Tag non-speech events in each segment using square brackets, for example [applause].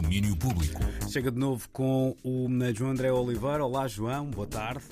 Domínio Público. Chega de novo com o João André Oliveira. Olá, João, boa tarde.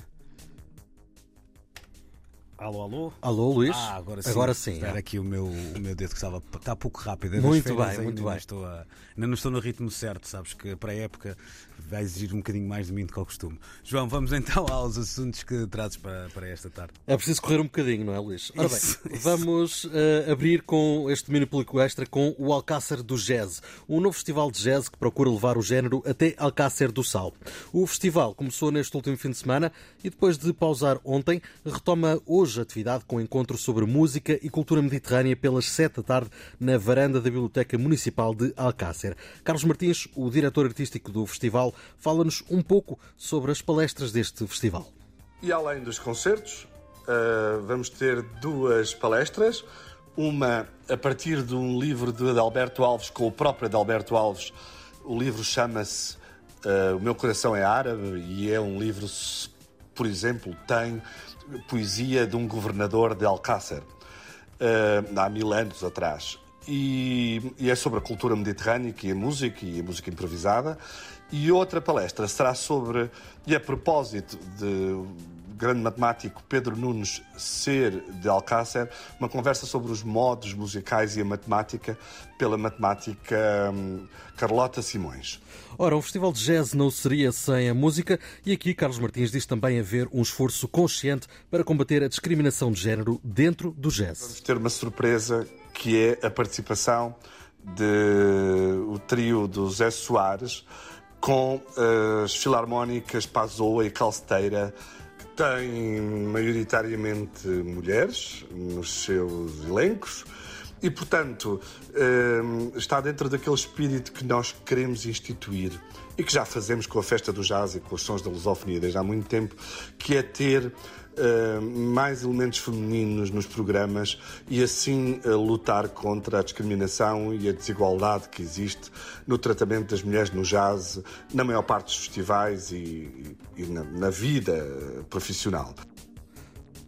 Alô, alô? Alô, Luís? Ah, agora sim. Agora sim. Era aqui o meu, o meu dedo que estava está pouco rápido. É muito bem, muito bem. Estou a, ainda não estou no ritmo certo, sabes que para a época vai exigir um bocadinho mais de mim do que ao costume. João, vamos então [laughs] aos assuntos que trazes para, para esta tarde. É preciso correr um bocadinho, não é, Luís? Ora bem, Isso, isso. vamos uh, abrir com este domínio público extra com o Alcácer do Jazz, um novo festival de jazz que procura levar o género até Alcácer do Sal. O festival começou neste último fim de semana e depois de pausar ontem, retoma hoje a atividade com encontro sobre música e cultura mediterrânea pelas sete da tarde na varanda da Biblioteca Municipal de Alcácer. Carlos Martins, o diretor artístico do festival, fala-nos um pouco sobre as palestras deste festival. E além dos concertos, uh, vamos ter duas palestras. Uma a partir de um livro de Adalberto Alves, com o próprio Adalberto Alves. O livro chama-se uh, O Meu Coração é Árabe e é um livro, por exemplo, tem poesia de um governador de Alcácer, uh, há mil anos atrás. E, e, é sobre a cultura mediterrânea e a música e a música improvisada. E outra palestra será sobre, e a propósito de grande matemático Pedro Nunes ser de Alcácer, uma conversa sobre os modos musicais e a matemática pela matemática hum, Carlota Simões. Ora, um festival de jazz não seria sem a música e aqui Carlos Martins diz também haver um esforço consciente para combater a discriminação de género dentro do jazz. Vamos ter uma surpresa que é a participação de o trio do Zé Soares com as filarmónicas Pazoa e Calceteira têm maioritariamente mulheres nos seus elencos e, portanto, está dentro daquele espírito que nós queremos instituir e que já fazemos com a festa do jazz e com os sons da lusofonia desde há muito tempo, que é ter Uh, mais elementos femininos nos programas e assim uh, lutar contra a discriminação e a desigualdade que existe no tratamento das mulheres no jazz, na maior parte dos festivais e, e, e na, na vida profissional.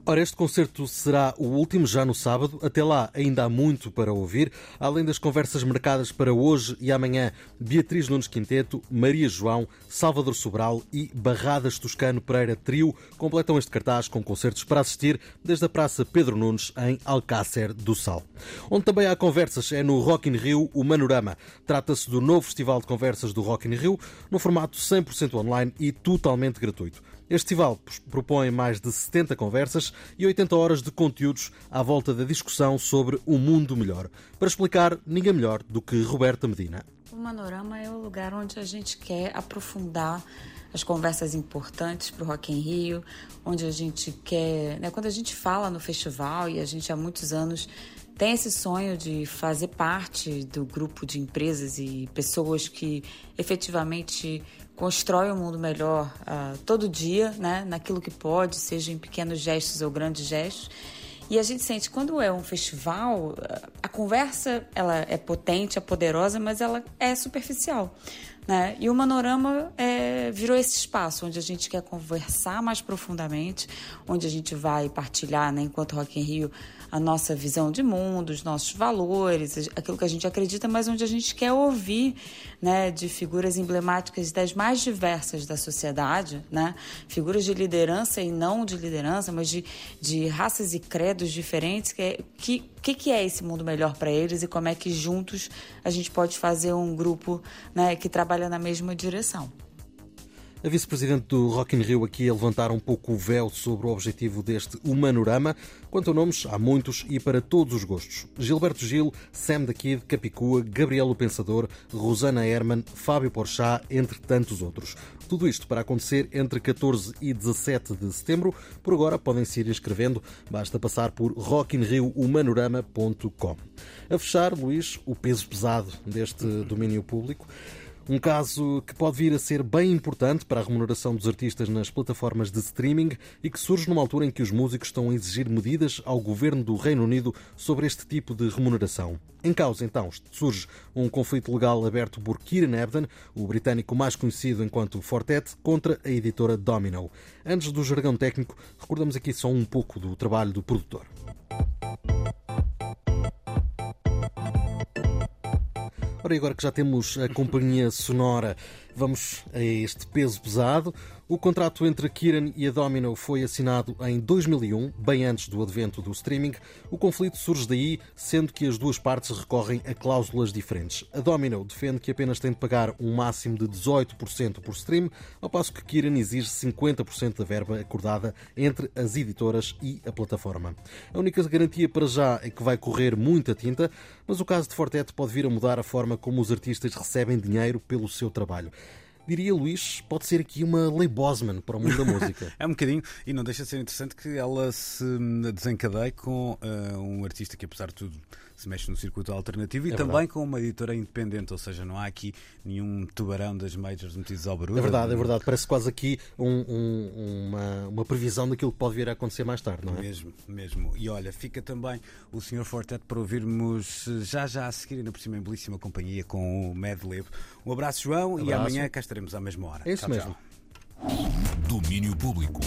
Ora, este concerto será o último já no sábado. Até lá ainda há muito para ouvir. Além das conversas marcadas para hoje e amanhã, Beatriz Nunes Quinteto, Maria João, Salvador Sobral e Barradas Toscano Pereira Trio completam este cartaz com concertos para assistir desde a Praça Pedro Nunes, em Alcácer do Sal. Onde também há conversas é no Rock in Rio, o Manorama. Trata-se do novo festival de conversas do Rock in Rio, no formato 100% online e totalmente gratuito. Este festival propõe mais de 70 conversas e 80 horas de conteúdos à volta da discussão sobre um mundo melhor. Para explicar, ninguém melhor do que Roberta Medina. O Manorama é o lugar onde a gente quer aprofundar as conversas importantes para o Rock in Rio, onde a gente quer, né, quando a gente fala no festival e a gente há muitos anos tem esse sonho de fazer parte do grupo de empresas e pessoas que efetivamente constroem um mundo melhor uh, todo dia, né, naquilo que pode, seja em pequenos gestos ou grandes gestos. E a gente sente quando é um festival, a conversa ela é potente, é poderosa, mas ela é superficial. Né? E o Manorama é, virou esse espaço onde a gente quer conversar mais profundamente, onde a gente vai partilhar, né, enquanto Rock in Rio, a nossa visão de mundo, os nossos valores, aquilo que a gente acredita, mas onde a gente quer ouvir né, de figuras emblemáticas das mais diversas da sociedade, né? figuras de liderança e não de liderança, mas de, de raças e credos diferentes, que, é, que que, que é esse mundo melhor para eles e como é que juntos a gente pode fazer um grupo né, que trabalha na mesma direção. A vice-presidente do Rock in Rio aqui a levantar um pouco o véu sobre o objetivo deste Humanorama. Quanto a nomes, há muitos e para todos os gostos. Gilberto Gil, Sam da Kid, Capicua, Gabriel o Pensador, Rosana Herman, Fábio Porchat, entre tantos outros. Tudo isto para acontecer entre 14 e 17 de setembro. Por agora podem se ir inscrevendo, basta passar por rockinriohumanorama.com. A fechar, Luís, o peso pesado deste domínio público. Um caso que pode vir a ser bem importante para a remuneração dos artistas nas plataformas de streaming e que surge numa altura em que os músicos estão a exigir medidas ao governo do Reino Unido sobre este tipo de remuneração. Em causa, então, surge um conflito legal aberto por Kieran Ebden, o britânico mais conhecido enquanto Fortet, contra a editora Domino. Antes do jargão técnico, recordamos aqui só um pouco do trabalho do produtor. Ora, agora que já temos a companhia sonora, vamos a este peso pesado. O contrato entre a Kieran e a Domino foi assinado em 2001, bem antes do advento do streaming. O conflito surge daí, sendo que as duas partes recorrem a cláusulas diferentes. A Domino defende que apenas tem de pagar um máximo de 18% por stream, ao passo que Kieran exige 50% da verba acordada entre as editoras e a plataforma. A única garantia para já é que vai correr muita tinta, mas o caso de Fortet pode vir a mudar a forma como os artistas recebem dinheiro pelo seu trabalho diria Luís, pode ser aqui uma lei Bosman para o mundo da [laughs] música. é um bocadinho, e não deixa de ser interessante que ela se desencadeie com uh, um artista que, apesar de tudo, se mexe no circuito alternativo é e verdade. também com uma editora independente, ou seja, não há aqui nenhum tubarão das majors metidos ao barulho. É verdade, é verdade. Parece quase aqui um, um, uma, uma previsão daquilo que pode vir a acontecer mais tarde, não é? Mesmo, mesmo. E olha, fica também o Sr. Fortet para ouvirmos já já a seguir, ainda por cima, em belíssima companhia com o Mad Lib. Um abraço, João, abraço. e amanhã cá estaremos à mesma hora. É isso tchau, mesmo. Domínio Público.